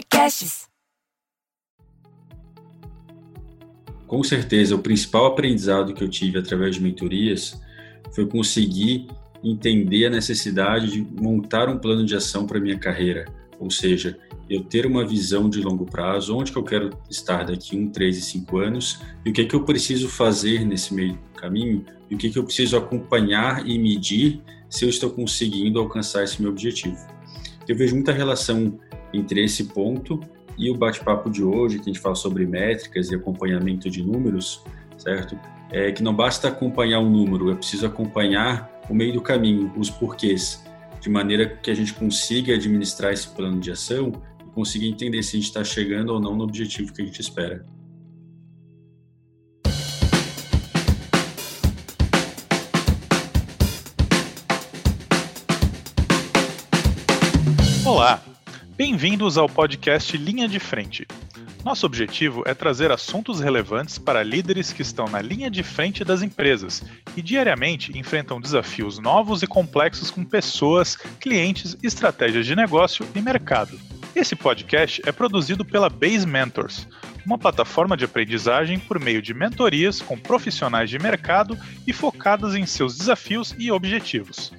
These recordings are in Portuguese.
Podcasts. Com certeza, o principal aprendizado que eu tive através de mentorias foi conseguir entender a necessidade de montar um plano de ação para minha carreira, ou seja, eu ter uma visão de longo prazo, onde que eu quero estar daqui um, três e cinco anos, e o que é que eu preciso fazer nesse meio caminho, e o que é que eu preciso acompanhar e medir se eu estou conseguindo alcançar esse meu objetivo. Eu vejo muita relação entre esse ponto e o bate-papo de hoje, que a gente fala sobre métricas e acompanhamento de números, certo? É que não basta acompanhar um número, é preciso acompanhar o meio do caminho, os porquês, de maneira que a gente consiga administrar esse plano de ação e consiga entender se a gente está chegando ou não no objetivo que a gente espera. Olá, bem-vindos ao podcast Linha de Frente. Nosso objetivo é trazer assuntos relevantes para líderes que estão na linha de frente das empresas e diariamente enfrentam desafios novos e complexos com pessoas, clientes, estratégias de negócio e mercado. Esse podcast é produzido pela Base Mentors, uma plataforma de aprendizagem por meio de mentorias com profissionais de mercado e focadas em seus desafios e objetivos.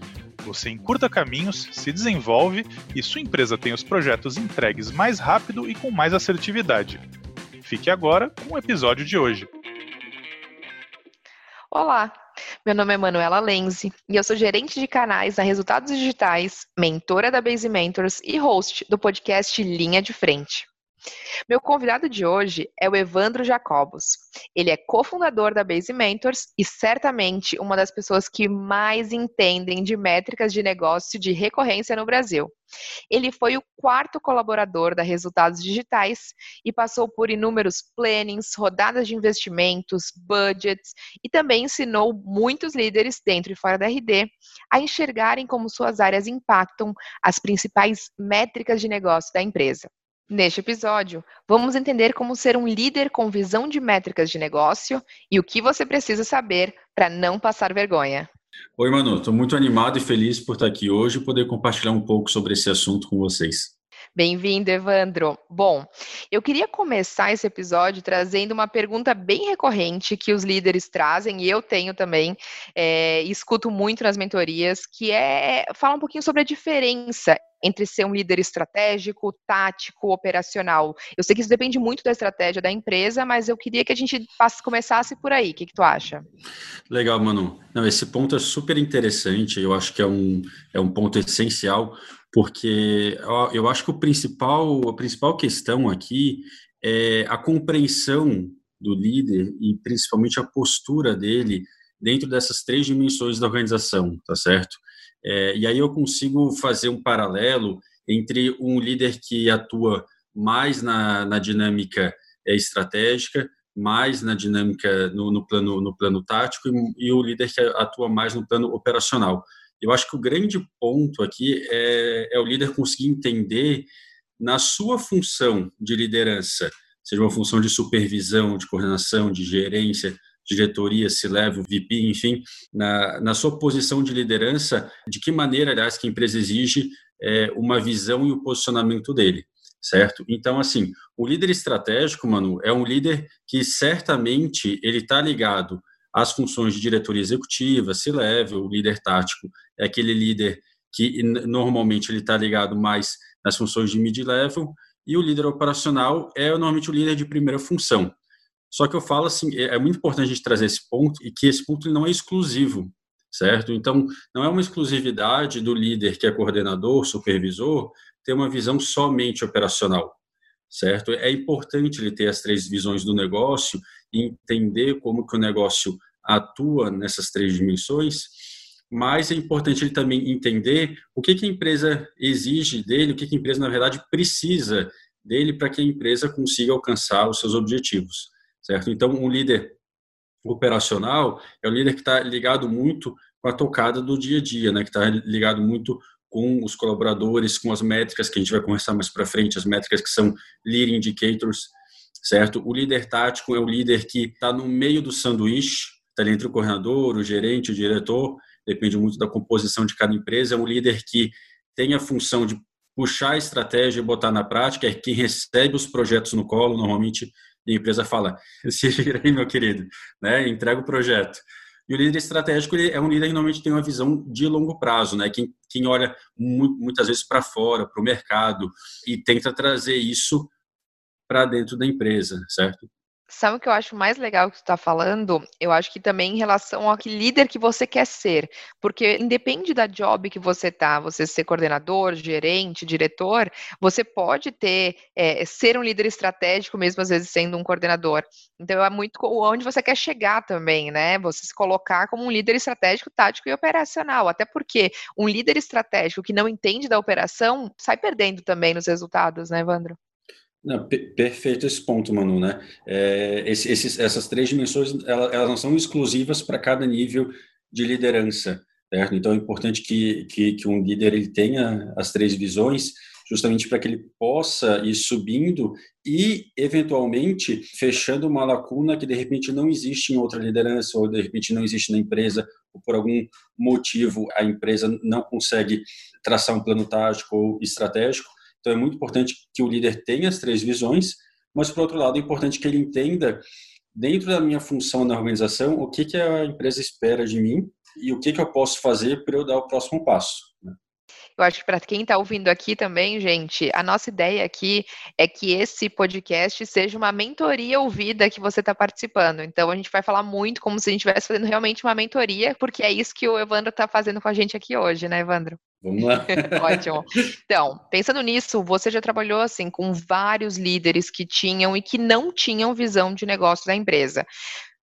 Você encurta caminhos, se desenvolve e sua empresa tem os projetos entregues mais rápido e com mais assertividade. Fique agora com o episódio de hoje. Olá, meu nome é Manuela Lenzi e eu sou gerente de canais na Resultados Digitais, mentora da Base Mentors e host do podcast Linha de Frente. Meu convidado de hoje é o Evandro Jacobos. Ele é cofundador da Base Mentors e certamente uma das pessoas que mais entendem de métricas de negócio de recorrência no Brasil. Ele foi o quarto colaborador da Resultados Digitais e passou por inúmeros plannings, rodadas de investimentos, budgets e também ensinou muitos líderes dentro e fora da RD a enxergarem como suas áreas impactam as principais métricas de negócio da empresa. Neste episódio, vamos entender como ser um líder com visão de métricas de negócio e o que você precisa saber para não passar vergonha. Oi, Manu, estou muito animado e feliz por estar aqui hoje e poder compartilhar um pouco sobre esse assunto com vocês. Bem-vindo, Evandro. Bom, eu queria começar esse episódio trazendo uma pergunta bem recorrente que os líderes trazem, e eu tenho também, é, escuto muito nas mentorias, que é falar um pouquinho sobre a diferença entre ser um líder estratégico, tático, operacional. Eu sei que isso depende muito da estratégia da empresa, mas eu queria que a gente começasse por aí. O que, que tu acha? Legal, Manu. Não, esse ponto é super interessante. Eu acho que é um, é um ponto essencial, porque eu acho que o principal, a principal questão aqui é a compreensão do líder e principalmente a postura dele dentro dessas três dimensões da organização, tá certo? É, e aí eu consigo fazer um paralelo entre um líder que atua mais na, na dinâmica é, estratégica, mais na dinâmica no, no, plano no plano tático e, e, o líder que atua mais no plano operacional. Eu acho que o grande ponto aqui é, é o líder conseguir entender na sua função de liderança, seja uma função de supervisão, de coordenação, de gerência, diretoria, se leva VP, enfim, na, na sua posição de liderança, de que maneira, aliás, que a empresa exige é, uma visão e o posicionamento dele, certo? Então, assim, o líder estratégico, Manu, é um líder que certamente ele está ligado às funções de diretoria executiva, se leva, o líder tático é aquele líder que normalmente ele está ligado mais nas funções de mid-level, e o líder operacional é normalmente o líder de primeira função. Só que eu falo assim, é, é muito importante a gente trazer esse ponto e que esse ponto não é exclusivo, certo? Então, não é uma exclusividade do líder que é coordenador, supervisor, ter uma visão somente operacional, certo? É importante ele ter as três visões do negócio e entender como que o negócio atua nessas três dimensões, mas é importante ele também entender o que, que a empresa exige dele, o que, que a empresa, na verdade, precisa dele para que a empresa consiga alcançar os seus objetivos certo? Então, um líder operacional é o líder que está ligado muito com a tocada do dia a dia, né? Que está ligado muito com os colaboradores, com as métricas que a gente vai conversar mais para frente, as métricas que são lead indicators, certo? O líder tático é o líder que está no meio do sanduíche, está ali entre o coordenador, o gerente, o diretor, depende muito da composição de cada empresa. É um líder que tem a função de puxar a estratégia e botar na prática é quem recebe os projetos no colo, normalmente a empresa fala, se vira aí, meu querido, né? entrega o projeto. E o líder estratégico é um líder que normalmente tem uma visão de longo prazo, né? Quem, quem olha muitas vezes para fora, para o mercado e tenta trazer isso para dentro da empresa, certo? Sabe o que eu acho mais legal que você está falando? Eu acho que também em relação ao que líder que você quer ser. Porque independe da job que você tá, você ser coordenador, gerente, diretor, você pode ter, é, ser um líder estratégico, mesmo às vezes sendo um coordenador. Então é muito onde você quer chegar também, né? Você se colocar como um líder estratégico, tático e operacional. Até porque um líder estratégico que não entende da operação sai perdendo também nos resultados, né, Evandro? Não, perfeito esse ponto, Manu, né? É, esses, essas três dimensões, elas, elas não são exclusivas para cada nível de liderança, certo? Então, é importante que, que, que um líder ele tenha as três visões, justamente para que ele possa ir subindo e, eventualmente, fechando uma lacuna que, de repente, não existe em outra liderança, ou, de repente, não existe na empresa, ou por algum motivo a empresa não consegue traçar um plano tático ou estratégico, então, é muito importante que o líder tenha as três visões, mas, por outro lado, é importante que ele entenda, dentro da minha função na organização, o que, que a empresa espera de mim e o que, que eu posso fazer para eu dar o próximo passo. Eu acho que para quem está ouvindo aqui também, gente, a nossa ideia aqui é que esse podcast seja uma mentoria ouvida que você está participando. Então, a gente vai falar muito como se a gente estivesse fazendo realmente uma mentoria, porque é isso que o Evandro está fazendo com a gente aqui hoje, né, Evandro? Vamos lá. Ótimo. Então, pensando nisso, você já trabalhou assim com vários líderes que tinham e que não tinham visão de negócio da empresa.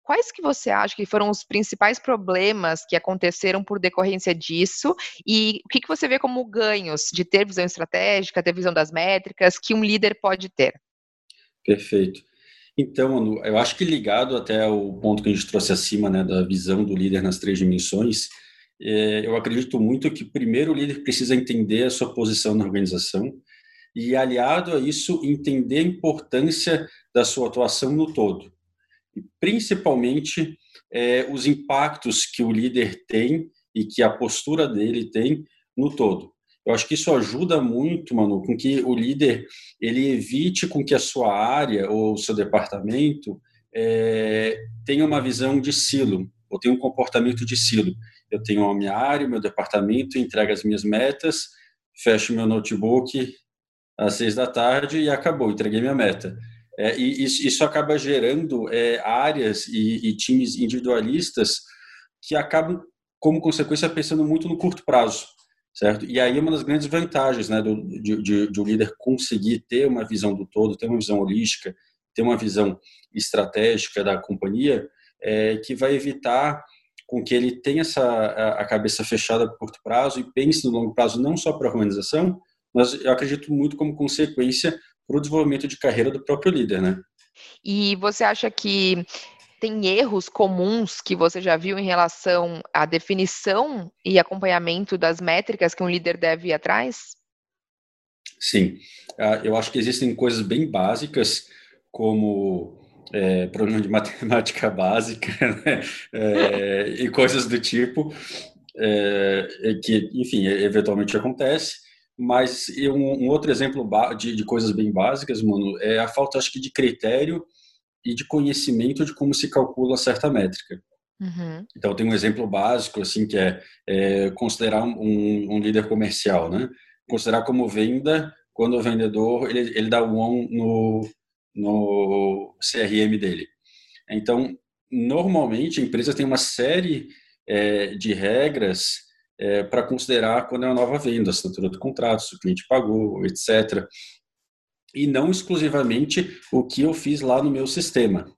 Quais que você acha que foram os principais problemas que aconteceram por decorrência disso? E o que, que você vê como ganhos de ter visão estratégica, ter visão das métricas, que um líder pode ter? Perfeito. Então, Manu, eu acho que ligado até o ponto que a gente trouxe acima, né, da visão do líder nas três dimensões, é, eu acredito muito que primeiro o líder precisa entender a sua posição na organização e, aliado a isso, entender a importância da sua atuação no todo e principalmente é, os impactos que o líder tem e que a postura dele tem no todo. Eu acho que isso ajuda muito, Manu, com que o líder ele evite com que a sua área ou o seu departamento é, tenha uma visão de silo, ou tenha um comportamento de silo. Eu tenho a minha área, o meu departamento, entrega as minhas metas, fecho meu notebook às seis da tarde e acabou, entreguei minha meta. É, e isso, acaba gerando é, áreas e, e, times individualistas que acabam, como consequência, pensando muito no curto prazo, certo? E aí é uma das grandes vantagens né, do, de, de, de um líder conseguir ter uma visão do todo, ter uma visão holística, ter uma visão estratégica da companhia, é, que vai evitar com que ele tenha essa, a, a cabeça fechada para curto prazo e pense no longo prazo não só para a organização, mas eu acredito muito como consequência para o desenvolvimento de carreira do próprio líder, né? E você acha que tem erros comuns que você já viu em relação à definição e acompanhamento das métricas que um líder deve ir atrás? Sim, ah, eu acho que existem coisas bem básicas, como é, problema de matemática básica né? é, e coisas do tipo, é, que, enfim, eventualmente acontece. Mas um, um outro exemplo de, de, coisas bem básicas, mano, é a falta, acho que, de critério e de conhecimento de como se calcula certa métrica. Uhum. Então, tem um exemplo básico, assim, que é, é considerar um, um, líder comercial, né? Considerar como venda quando o vendedor, ele, ele dá um on no, no CRM dele. Então, normalmente, a empresa tem uma série é, de regras é, para considerar quando é uma nova venda, assinatura do contrato, se o cliente pagou, etc. E não exclusivamente o que eu fiz lá no meu sistema,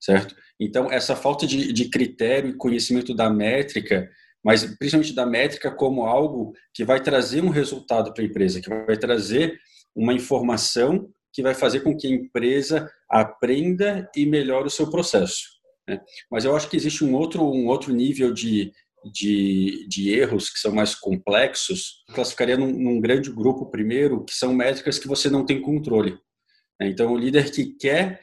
certo? Então, essa falta de, de critério e conhecimento da métrica, mas principalmente da métrica como algo que vai trazer um resultado para a empresa, que vai trazer uma informação que vai fazer com que a empresa aprenda e melhore o seu processo. Né? Mas eu acho que existe um outro, um outro nível de, de, de erros que são mais complexos, classificaria num, num, grande grupo primeiro, que são métricas que você não tem controle. Né? Então, o líder que quer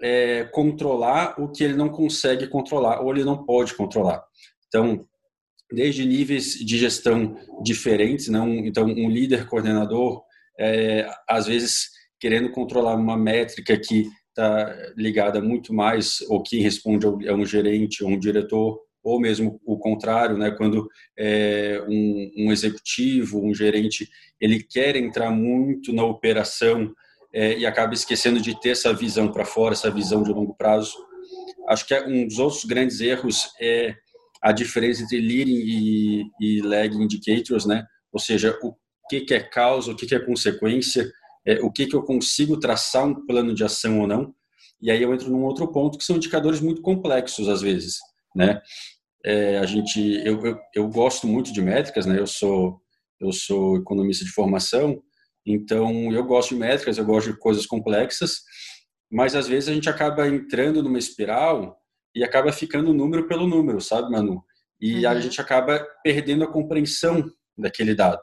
é, controlar o que ele não consegue controlar ou ele não pode controlar. Então, desde níveis de gestão diferentes, não? Então, um líder coordenador, é, às vezes querendo controlar uma métrica que está ligada muito mais ou quem responde a um gerente ou um diretor ou mesmo o contrário, né, quando é, um, um, executivo, um gerente, ele quer entrar muito na operação é, e acaba esquecendo de ter essa visão para fora, essa visão de longo prazo. Acho que é um dos outros grandes erros é a diferença entre leading e, e lagging indicators, né? Ou seja, o que, que é causa, o que, que é consequência, é, o que, que eu consigo traçar um plano de ação ou não. E aí eu entro num outro ponto que são indicadores muito complexos às vezes, né? É, a gente, eu, eu, eu, gosto muito de métricas, né? Eu sou eu sou economista de formação, então eu gosto de métricas, eu gosto de coisas complexas, mas às vezes a gente acaba entrando numa espiral e acaba ficando número pelo número, sabe, Manu? E uhum. a gente acaba perdendo a compreensão daquele dado.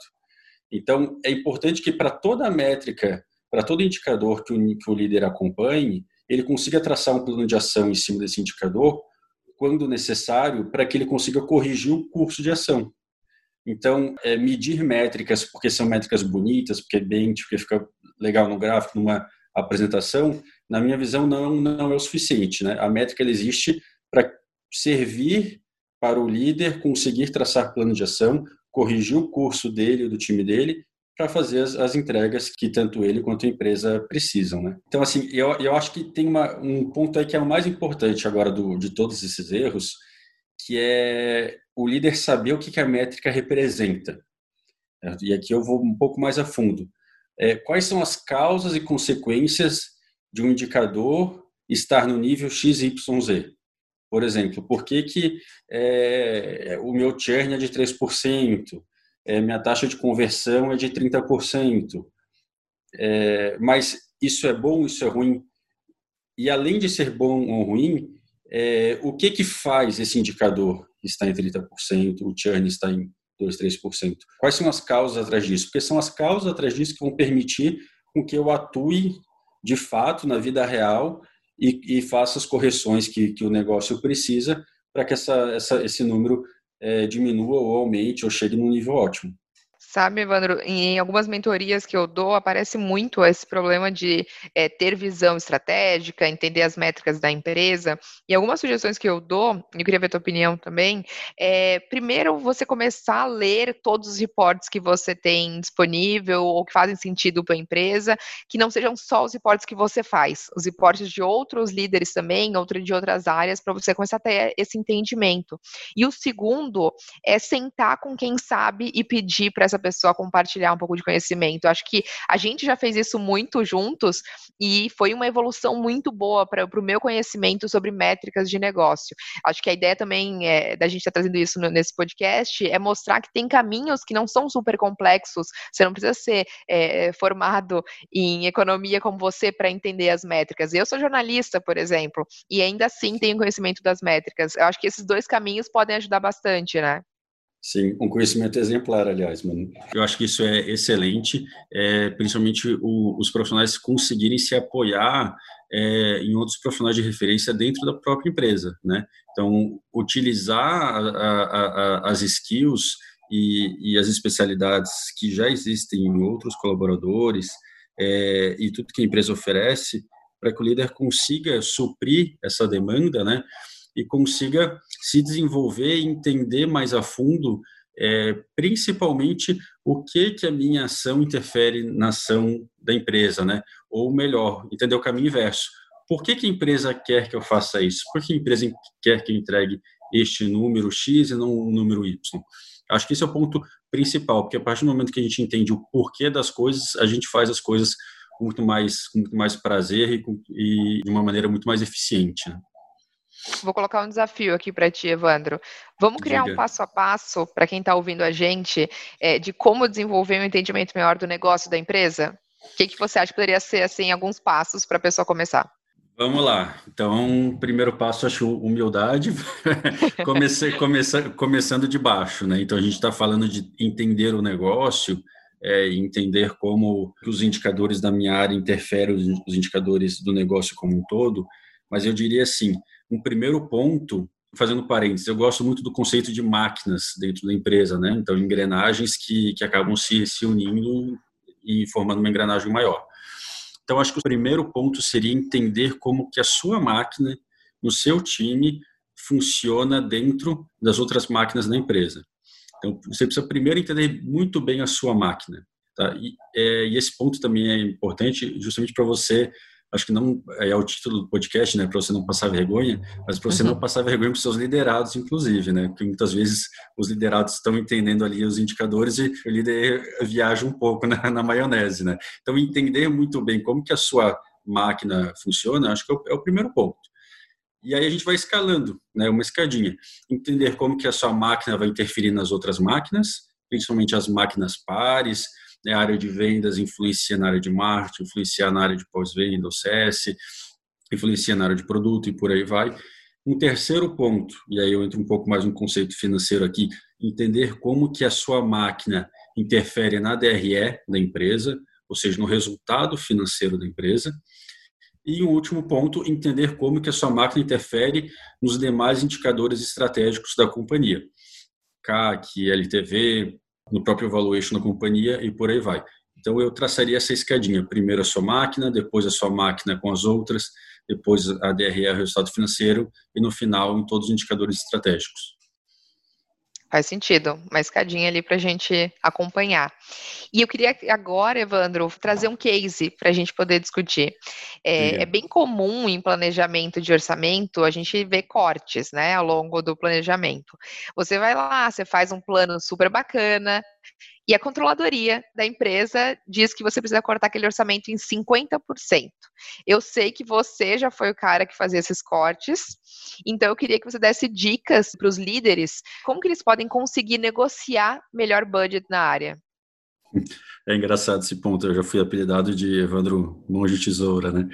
Então, é importante que para toda métrica, para todo indicador que o, que o líder acompanhe, ele consiga traçar um plano de ação em cima desse indicador, quando necessário, para que ele consiga corrigir o curso de ação. Então, é, medir métricas, porque são métricas bonitas, porque é bem, porque fica legal no gráfico, numa apresentação, na minha visão, não, não é o suficiente. Né? A métrica existe para servir para o líder conseguir traçar plano de ação, corrigir o curso dele do time dele para fazer as, as, entregas que tanto ele quanto a empresa precisam, né? Então, assim, eu, eu acho que tem uma, um ponto aí que é o mais importante agora do, de todos esses erros, que é o líder saber o que, que a métrica representa. E aqui eu vou um pouco mais a fundo. É, quais são as causas e consequências de um indicador estar no nível XYZ? Por exemplo, por que, que é, o meu churn é de 3%? É, minha taxa de conversão é de 30%. É, mas isso é bom, isso é ruim? E além de ser bom ou ruim, é, o que que faz esse indicador estar em 30%, o churn está em 2, 3%? Quais são as causas atrás disso? Porque são as causas atrás disso que vão permitir com que eu atue de fato na vida real e, e faça as correções que, que o negócio precisa para que essa, essa, esse número é, diminua ou aumente ou chegue num nível ótimo. Sabe, Evandro, em algumas mentorias que eu dou, aparece muito esse problema de é, ter visão estratégica, entender as métricas da empresa. E algumas sugestões que eu dou, eu queria ver a tua opinião também, é, primeiro, você começar a ler todos os reportes que você tem disponível ou que fazem sentido para a empresa, que não sejam só os reportes que você faz, os reportes de outros líderes também, outro de outras áreas, para você começar a ter esse entendimento. E o segundo é sentar com quem sabe e pedir para essa pessoa compartilhar um pouco de conhecimento. Acho que a gente já fez isso muito juntos e foi uma evolução muito boa para o meu conhecimento sobre métricas de negócio. Acho que a ideia também é, da gente estar tá trazendo isso no, nesse podcast é mostrar que tem caminhos que não são super complexos. Você não precisa ser é, formado em economia como você para entender as métricas. Eu sou jornalista, por exemplo, e ainda assim tenho conhecimento das métricas. Eu acho que esses dois caminhos podem ajudar bastante, né? Sim, um conhecimento exemplar, aliás, mano. Eu acho que isso é excelente, é, principalmente o, os profissionais conseguirem se apoiar é, em outros profissionais de referência dentro da própria empresa, né? Então, utilizar a, a, a, as skills e, e, as especialidades que já existem em outros colaboradores é, e tudo que a empresa oferece para que o líder consiga suprir essa demanda, né? E consiga se desenvolver e entender mais a fundo, é, principalmente o que que a minha ação interfere na ação da empresa, né? Ou melhor, entender o caminho inverso. Por que, que a empresa quer que eu faça isso? Por que a empresa quer que eu entregue este número X e não o número Y? Acho que esse é o ponto principal, porque a partir do momento que a gente entende o porquê das coisas, a gente faz as coisas com muito mais, com muito mais prazer e, com, e de uma maneira muito mais eficiente. Né? Vou colocar um desafio aqui para ti, Evandro. Vamos criar Diga. um passo a passo para quem está ouvindo a gente é, de como desenvolver um entendimento melhor do negócio da empresa? O que, que você acha que poderia ser assim alguns passos para a pessoa começar? Vamos lá. Então, primeiro passo, acho humildade. Comecei, começa, começando de baixo, né? Então, a gente está falando de entender o negócio, é, entender como os indicadores da minha área interferem os indicadores do negócio como um todo. Mas eu diria assim, um primeiro ponto fazendo parênteses, eu gosto muito do conceito de máquinas dentro da empresa, né? Então, engrenagens que, que acabam se, se unindo e formando uma engrenagem maior. Então, acho que o primeiro ponto seria entender como que a sua máquina, no seu time, funciona dentro das outras máquinas da empresa. Então, você precisa primeiro entender muito bem a sua máquina. Tá? E, é, e esse ponto também é importante justamente para você acho que não é o título do podcast, né, para você não passar vergonha, mas para você uhum. não passar vergonha com seus liderados, inclusive, né, porque muitas vezes os liderados estão entendendo ali os indicadores e o líder viaja um pouco na, na maionese, né. Então entender muito bem como que a sua máquina funciona, acho que é o, é o primeiro ponto. E aí a gente vai escalando, né, uma escadinha. Entender como que a sua máquina vai interferir nas outras máquinas, principalmente as máquinas pares, né, a área de vendas influencia na área de marketing, influencia na área de pós-venda, o CS, influencia na área de produto e por aí vai. Um terceiro ponto, e aí eu entro um pouco mais no conceito financeiro aqui, entender como que a sua máquina interfere na DRE da empresa, ou seja, no resultado financeiro da empresa. E um último ponto, entender como que a sua máquina interfere nos demais indicadores estratégicos da companhia. CAC, LTV, no próprio valuation da companhia e por aí vai. Então eu traçaria essa escadinha, primeiro a sua máquina, depois a sua máquina com as outras, depois a DRE, resultado financeiro e no final em todos os indicadores estratégicos. Faz sentido, uma escadinha ali para a gente acompanhar. E eu queria agora, Evandro, trazer um case para a gente poder discutir. É, é, bem comum em planejamento de orçamento a gente ver cortes, né, ao longo do planejamento. Você vai lá, você faz um plano super bacana, e a controladoria da empresa diz que você precisa cortar aquele orçamento em 50%. Eu sei que você já foi o cara que fazia esses cortes, então eu queria que você desse dicas para os líderes como que eles podem conseguir negociar melhor budget na área. É engraçado esse ponto, eu já fui apelidado de Evandro de Tesoura, né?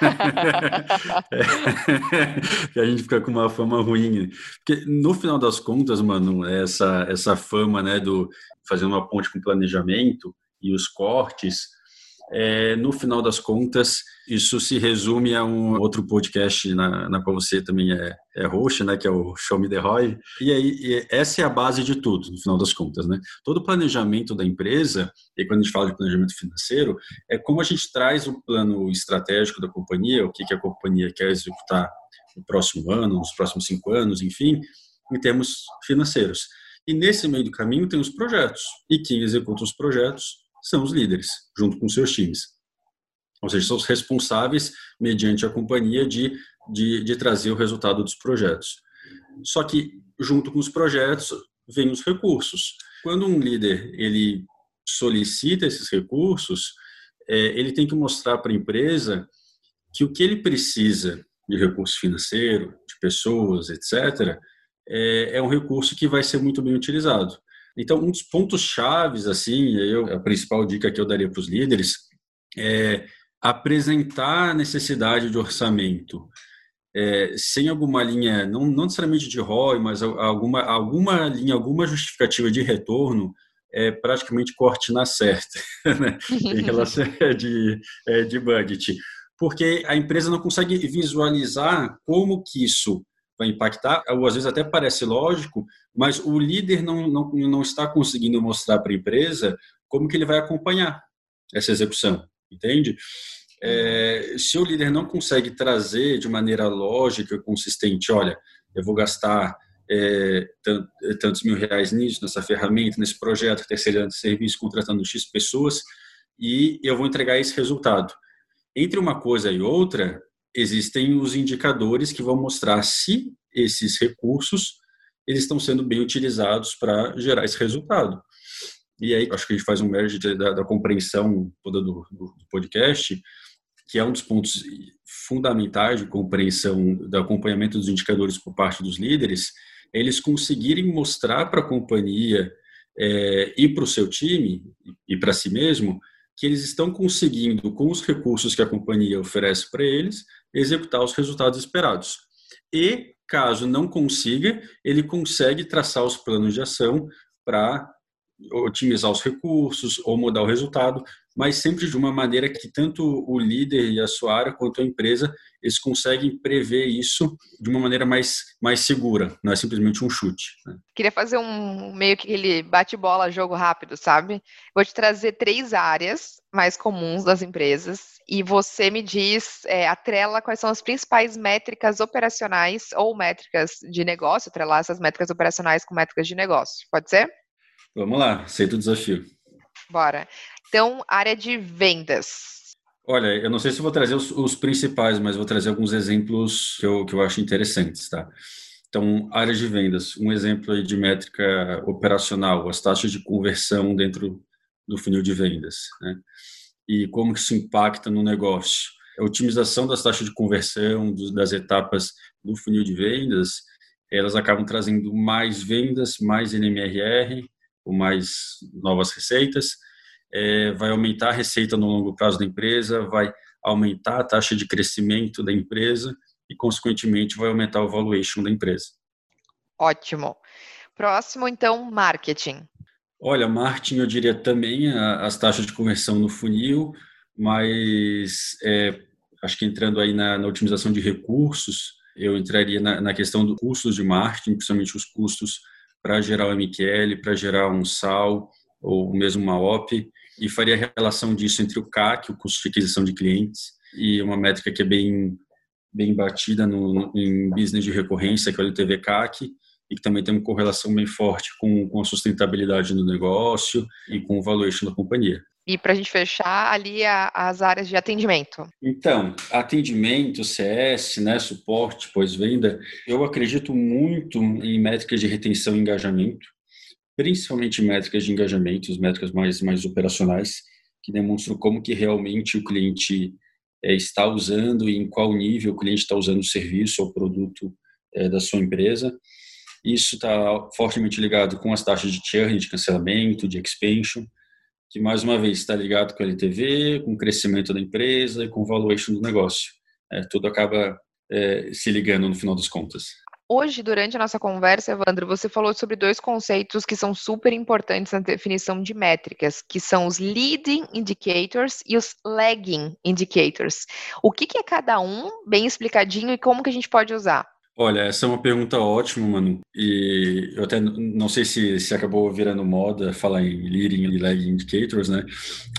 é, a gente fica com uma fama ruim. Porque no final das contas, mano, essa, essa fama, né, do fazer uma ponte com planejamento e os cortes, é, no final das contas, isso se resume a um outro podcast na, na qual você também é, é host, né, que é o Show Me The Roy. E aí, e essa é a base de tudo, no final das contas. Né? Todo o planejamento da empresa, e quando a gente fala de planejamento financeiro, é como a gente traz o plano estratégico da companhia, o que, que a companhia quer executar no próximo ano, nos próximos cinco anos, enfim, em termos financeiros. E nesse meio do caminho tem os projetos. E quem executa os projetos são os líderes, junto com seus times. Ou seja, são os responsáveis, mediante a companhia, de, de, de trazer o resultado dos projetos. Só que, junto com os projetos, vêm os recursos. Quando um líder ele solicita esses recursos, é, ele tem que mostrar para a empresa que o que ele precisa de recurso financeiro, de pessoas, etc., é, é um recurso que vai ser muito bem utilizado. Então, um dos pontos chaves, assim, eu, a principal dica que eu daria para os líderes é apresentar a necessidade de orçamento é, sem alguma linha, não, não necessariamente de ROI, mas alguma, alguma linha, alguma justificativa de retorno, é praticamente corte na certa, né? em relação de, é, de budget. Porque a empresa não consegue visualizar como que isso vai impactar, ou às vezes até parece lógico, mas o líder não, não, não está conseguindo mostrar para a empresa como que ele vai acompanhar essa execução, entende? É, se o líder não consegue trazer de maneira lógica consistente, olha, eu vou gastar é, tantos mil reais nisso, nessa ferramenta, nesse projeto, terceirando serviço, contratando X pessoas, e eu vou entregar esse resultado. Entre uma coisa e outra, existem os indicadores que vão mostrar se esses recursos eles estão sendo bem utilizados para gerar esse resultado. E aí, acho que a gente faz um merge da, da compreensão toda do, do, do, podcast, que é um dos pontos fundamentais de compreensão do acompanhamento dos indicadores por parte dos líderes, é eles conseguirem mostrar para a companhia é, e para o seu time e para si mesmo que eles estão conseguindo, com os recursos que a companhia oferece para eles, executar os resultados esperados. E, caso não consiga, ele consegue traçar os planos de ação para otimizar os recursos ou mudar o resultado, mas sempre de uma maneira que tanto o líder e a sua área quanto a empresa eles conseguem prever isso de uma maneira mais, mais segura, não é simplesmente um chute. Né? Queria fazer um meio que ele bate-bola, jogo rápido, sabe? Vou te trazer três áreas mais comuns das empresas e você me diz, é, atrela quais são as principais métricas operacionais ou métricas de negócio, atrelar essas métricas operacionais com métricas de negócio. Pode ser? Vamos lá, aceito o desafio. Bora. Então, área de vendas. Olha, eu não sei se vou trazer os, os, principais, mas vou trazer alguns exemplos que eu, que eu acho interessantes, tá? Então, área de vendas, um exemplo aí de métrica operacional, as taxas de conversão dentro do funil de vendas, né? E como que isso impacta no negócio. A otimização das taxas de conversão, das etapas do funil de vendas, elas acabam trazendo mais vendas, mais NMRR, ou mais novas receitas, é, vai aumentar a receita no longo prazo da empresa, vai aumentar a taxa de crescimento da empresa e, consequentemente, vai aumentar o valuation da empresa. Ótimo. Próximo, então, marketing. Olha, marketing, eu diria também as taxas de conversão no funil, mas é, acho que entrando aí na, na, otimização de recursos, eu entraria na, na questão dos custos de marketing, principalmente os custos para gerar o MQL, para gerar um SAL ou mesmo uma OP, e faria a relação disso entre o CAC, o custo de aquisição de clientes, e uma métrica que é bem, bem batida no, em business de recorrência, que é o LTV CAC, e que também tem uma correlação bem forte com, com a sustentabilidade do negócio e com o valuation da companhia. E para a gente fechar ali a, as áreas de atendimento. Então, atendimento, CS, né, suporte, pós-venda, eu acredito muito em métricas de retenção e engajamento, principalmente métricas de engajamento, as métricas mais, mais operacionais, que demonstram como que realmente o cliente é, está usando e em qual nível o cliente está usando o serviço ou produto é, da sua empresa. Isso está fortemente ligado com as taxas de churn, de cancelamento, de expansion, que mais uma vez está ligado com a LTV, com o crescimento da empresa e com o valuation do negócio. É, tudo acaba é, se ligando no final das contas. Hoje, durante a nossa conversa, Evandro, você falou sobre dois conceitos que são super importantes na definição de métricas, que são os leading indicators e os lagging indicators. O que, que é cada um, bem explicadinho, e como que a gente pode usar? Olha, essa é uma pergunta ótima, Manu. E eu até não sei se, se acabou virando moda falar em leading e lagging indicators, né?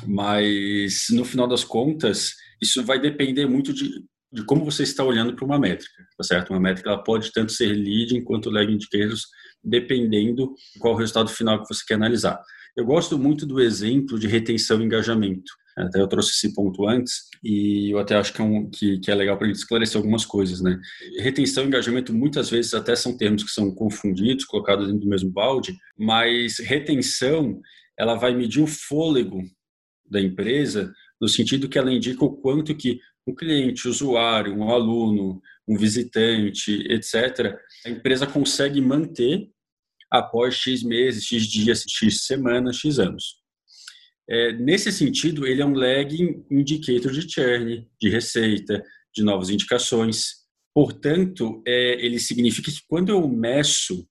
Mas no final das contas, isso vai depender muito de, de como você está olhando para uma métrica, tá certo? Uma métrica ela pode tanto ser leading quanto lagging indicators, dependendo qual o resultado final que você quer analisar. Eu gosto muito do exemplo de retenção e engajamento. Até eu trouxe esse ponto antes e eu até acho que é, um, que, que é legal para a gente esclarecer algumas coisas, né? Retenção e engajamento muitas vezes até são termos que são confundidos, colocados dentro do mesmo balde, mas retenção ela vai medir o fôlego da empresa no sentido que ela indica o quanto que um cliente, usuário, um aluno, um visitante, etc., a empresa consegue manter após X meses, X dias, X semanas, X anos. É, nesse sentido, ele é um lagging indicator de churn, de receita, de novas indicações. Portanto, é, ele significa que quando eu meço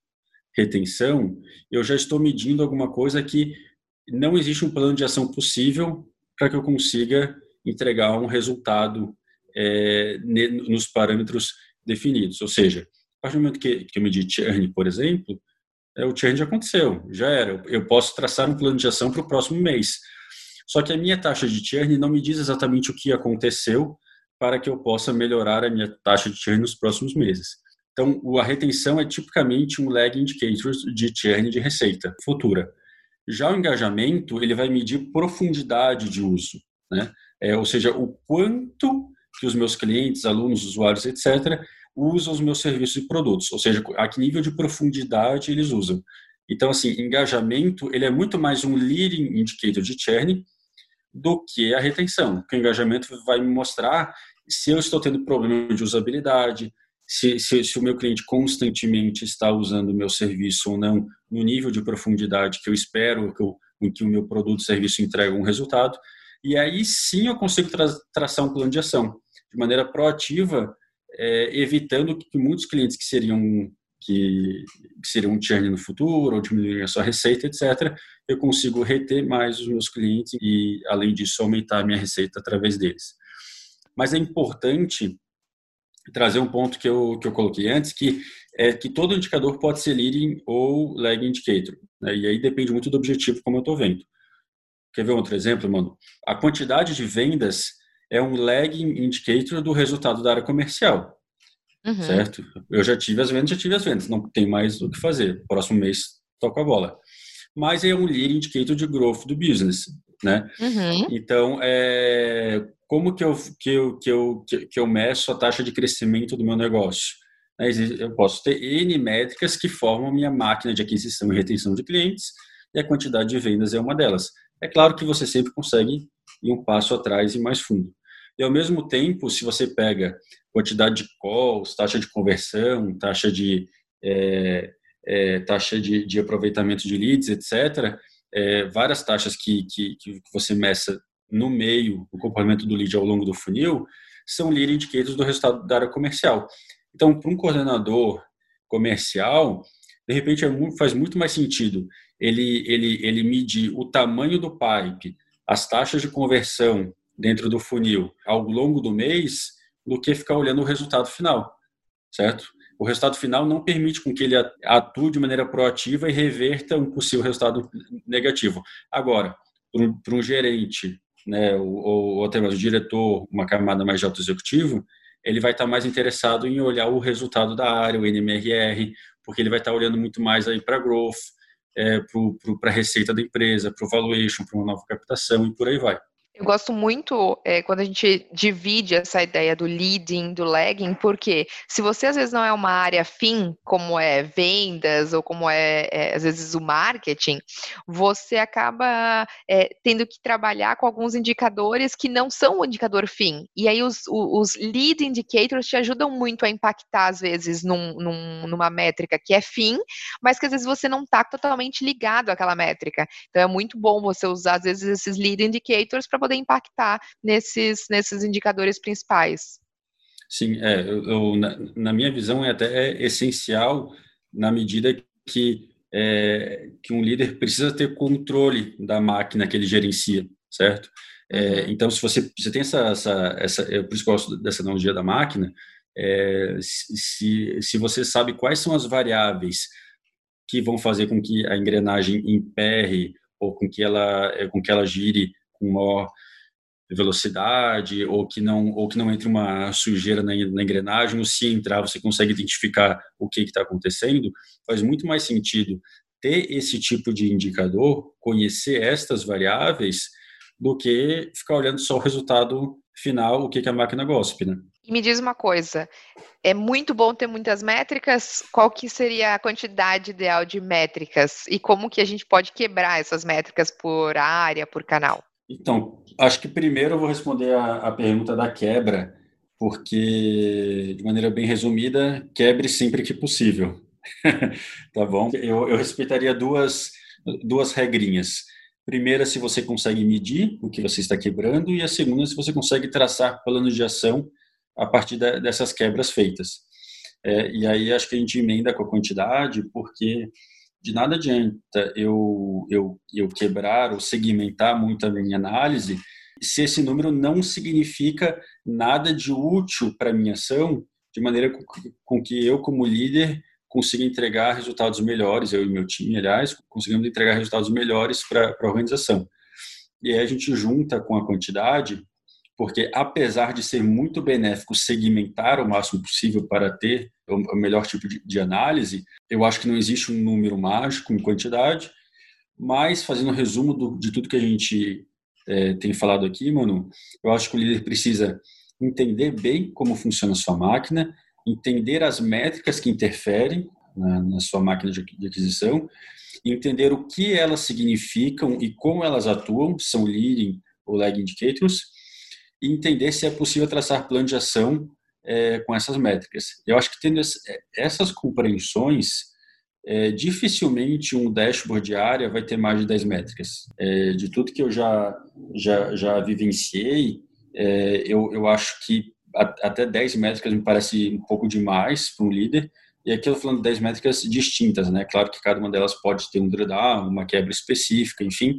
retenção, eu já estou medindo alguma coisa que não existe um plano de ação possível para que eu consiga entregar um resultado é, nos parâmetros definidos. Ou seja, a partir do momento que, que eu medi churn, por exemplo, o change aconteceu, já era. Eu posso traçar um plano de ação para o próximo mês. Só que a minha taxa de churn não me diz exatamente o que aconteceu para que eu possa melhorar a minha taxa de churn nos próximos meses. Então, a retenção é tipicamente um lag indicator de churn de receita futura. Já o engajamento, ele vai medir profundidade de uso, né? É, ou seja, o quanto que os meus clientes, alunos, usuários, etc., usam os meus serviços e produtos, ou seja, a que nível de profundidade eles usam. Então, assim, engajamento, ele é muito mais um leading indicator de churn do que a retenção, porque o engajamento vai me mostrar se eu estou tendo problema de usabilidade, se, se, se, o meu cliente constantemente está usando o meu serviço ou não, no nível de profundidade que eu espero que eu, em que o meu produto ou serviço entrega um resultado. E aí sim eu consigo tra traçar um plano de ação de maneira proativa, é, evitando que muitos clientes que seriam que, que seria um churn no futuro, ou diminuir a sua receita, etc., eu consigo reter mais os meus clientes e, além disso, aumentar a minha receita através deles. Mas é importante trazer um ponto que eu, que eu coloquei antes, que é que todo indicador pode ser leading ou lagging indicator. Né? E aí depende muito do objetivo, como eu estou vendo. Quer ver outro exemplo, mano? A quantidade de vendas é um lagging indicator do resultado da área comercial. Uhum. Certo? Eu já tive as vendas, já tive as vendas. Não tem mais o que fazer. Próximo mês toco a bola. Mas é um leading indicator de growth do business, né? Uhum. Então, é, como que eu, que, eu, que, eu, que eu meço a taxa de crescimento do meu negócio? Né, eu posso ter N métricas que formam minha máquina de aquisição e retenção de clientes, e a quantidade de vendas é uma delas. É claro que você sempre consegue ir um passo atrás e mais fundo. E ao mesmo tempo, se você pega quantidade de calls, taxa de conversão, taxa de, é, é, taxa de, de, aproveitamento de leads, etc., é, várias taxas que, que, que você meça no meio, o comportamento do lead ao longo do funil, são lead indicators do resultado da área comercial. Então, para um coordenador comercial, de repente é faz muito mais sentido ele, ele, ele medir o tamanho do pipe, as taxas de conversão dentro do funil ao longo do mês, do que ficar olhando o resultado final, certo? O resultado final não permite com que ele atue de maneira proativa e reverta um possível resultado negativo. Agora, para um, gerente né, ou, até mesmo diretor, uma camada mais de alto executivo, ele vai estar mais interessado em olhar o resultado da área, o NMRR, porque ele vai estar olhando muito mais aí para growth, é, para a receita da empresa, para o valuation, para uma nova captação e por aí vai. Eu gosto muito é, quando a gente divide essa ideia do leading, do lagging, porque se você às vezes não é uma área fim, como é vendas ou como é, é às vezes o marketing, você acaba é, tendo que trabalhar com alguns indicadores que não são o indicador fim. E aí os, os lead indicators te ajudam muito a impactar, às vezes, num, num, numa métrica que é fim, mas que às vezes você não está totalmente ligado àquela métrica. Então é muito bom você usar, às vezes, esses lead indicators para poder impactar nesses, nesses indicadores principais. Sim, é, eu, eu na, na, minha visão é até essencial na medida que, é, que um líder precisa ter controle da máquina que ele gerencia, certo? É, uhum. então, se você, você tem essa, essa, essa eu por isso gosto dessa analogia da máquina, é, se, se você sabe quais são as variáveis que vão fazer com que a engrenagem emperre ou com que ela, com que ela gire com maior velocidade ou que não ou que não entre uma sujeira na, na engrenagem ou se entrar você consegue identificar o que está acontecendo faz muito mais sentido ter esse tipo de indicador conhecer estas variáveis do que ficar olhando só o resultado final o que, que a máquina gospe né? E me diz uma coisa é muito bom ter muitas métricas? Qual que seria a quantidade ideal de métricas? E como que a gente pode quebrar essas métricas por área por canal então, acho que primeiro eu vou responder a, a pergunta da quebra, porque, de maneira bem resumida, quebre sempre que possível. tá bom? Eu, eu respeitaria duas, duas regrinhas. Primeira, se você consegue medir o que você está quebrando, e a segunda, se você consegue traçar planos de ação a partir da, dessas quebras feitas. É, e aí acho que a gente emenda com a quantidade, porque de nada adianta eu, eu, eu quebrar ou segmentar muito a minha análise se esse número não significa nada de útil para a minha ação, de maneira com, que eu, como líder, consiga entregar resultados melhores, eu e meu time, aliás, conseguimos entregar resultados melhores para a organização. E aí a gente junta com a quantidade porque apesar de ser muito benéfico segmentar o máximo possível para ter o melhor tipo de, de análise, eu acho que não existe um número mágico em quantidade, mas fazendo um resumo do, de tudo que a gente é, tem falado aqui, mano, eu acho que o líder precisa entender bem como funciona a sua máquina, entender as métricas que interferem na, na sua máquina de, de aquisição, entender o que elas significam e como elas atuam, são leading ou lag indicators, e entender se é possível traçar plano de ação é, com essas métricas. Eu acho que tendo essas compreensões, é, dificilmente um dashboard de área vai ter mais de 10 métricas. É, de tudo que eu já, já, já vivenciei, é, eu, eu acho que até 10 métricas me parece um pouco demais para um líder, E aqui eu estou falando de 10 métricas distintas, né? Claro que cada uma delas pode ter um drawdown, uma quebra específica, enfim.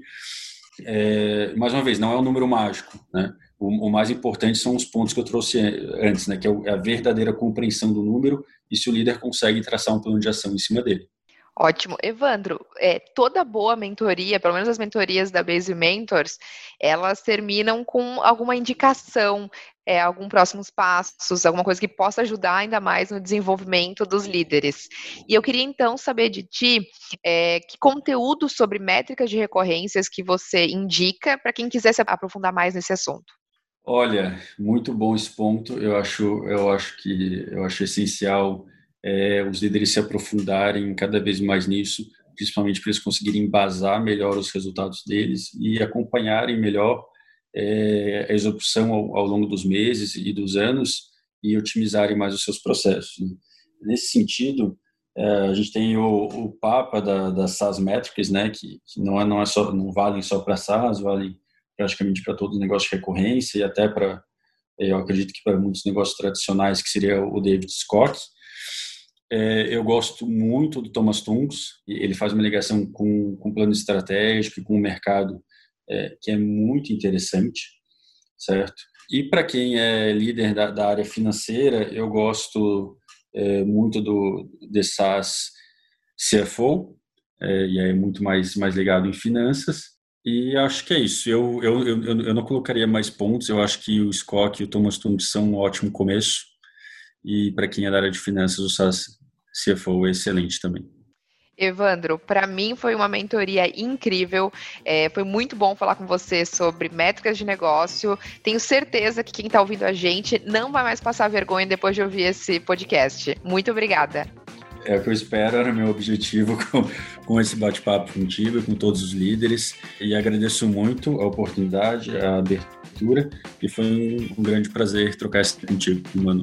Mais uma vez, não é um número mágico, né? O, o, mais importante são os pontos que eu trouxe antes, né? Que é, é a verdadeira compreensão do número e se o líder consegue traçar um plano de ação em cima dele. Ótimo. Evandro, é, toda boa mentoria, pelo menos as mentorias da Base Mentors, elas terminam com alguma indicação, é, algum próximos passos, alguma coisa que possa ajudar ainda mais no desenvolvimento dos líderes. E eu queria então saber de ti é, que conteúdo sobre métricas de recorrências que você indica para quem quiser se aprofundar mais nesse assunto. Olha, muito bom esse ponto. Eu acho, eu acho que eu acho essencial é, os líderes se aprofundarem cada vez mais nisso, principalmente para eles conseguirem embasar melhor os resultados deles e acompanharem melhor é, a execução ao, ao, longo dos meses e dos anos e otimizarem mais os seus processos. Né? Nesse sentido, é, a gente tem o, o Papa da, das SaaS Metrics, né, que, que não, é, não, é só, não valem só para SaaS, valem praticamente para todo negócio de recorrência e até para, eu acredito que para muitos negócios tradicionais, que seria o David Scott. É, eu gosto muito do Thomas Tunks, ele faz uma ligação com, o plano estratégico, com o mercado, é, que é muito interessante, certo? E para quem é líder da, da, área financeira, eu gosto é, muito do The SaaS CFO, é, e é muito mais, mais ligado em finanças. E acho que é isso. Eu, eu, eu, eu não colocaria mais pontos. Eu acho que o Scott e o Thomas Tundes são um ótimo começo. E para quem é da área de finanças, o SAS CFO é excelente também. Evandro, para mim foi uma mentoria incrível. É, foi muito bom falar com você sobre métricas de negócio. Tenho certeza que quem está ouvindo a gente não vai mais passar vergonha depois de ouvir esse podcast. Muito obrigada é o que eu espero, era meu objetivo com, com esse bate-papo contigo e com todos os líderes. E agradeço muito a oportunidade, a abertura, e foi um, um grande prazer trocar isso contigo, mano.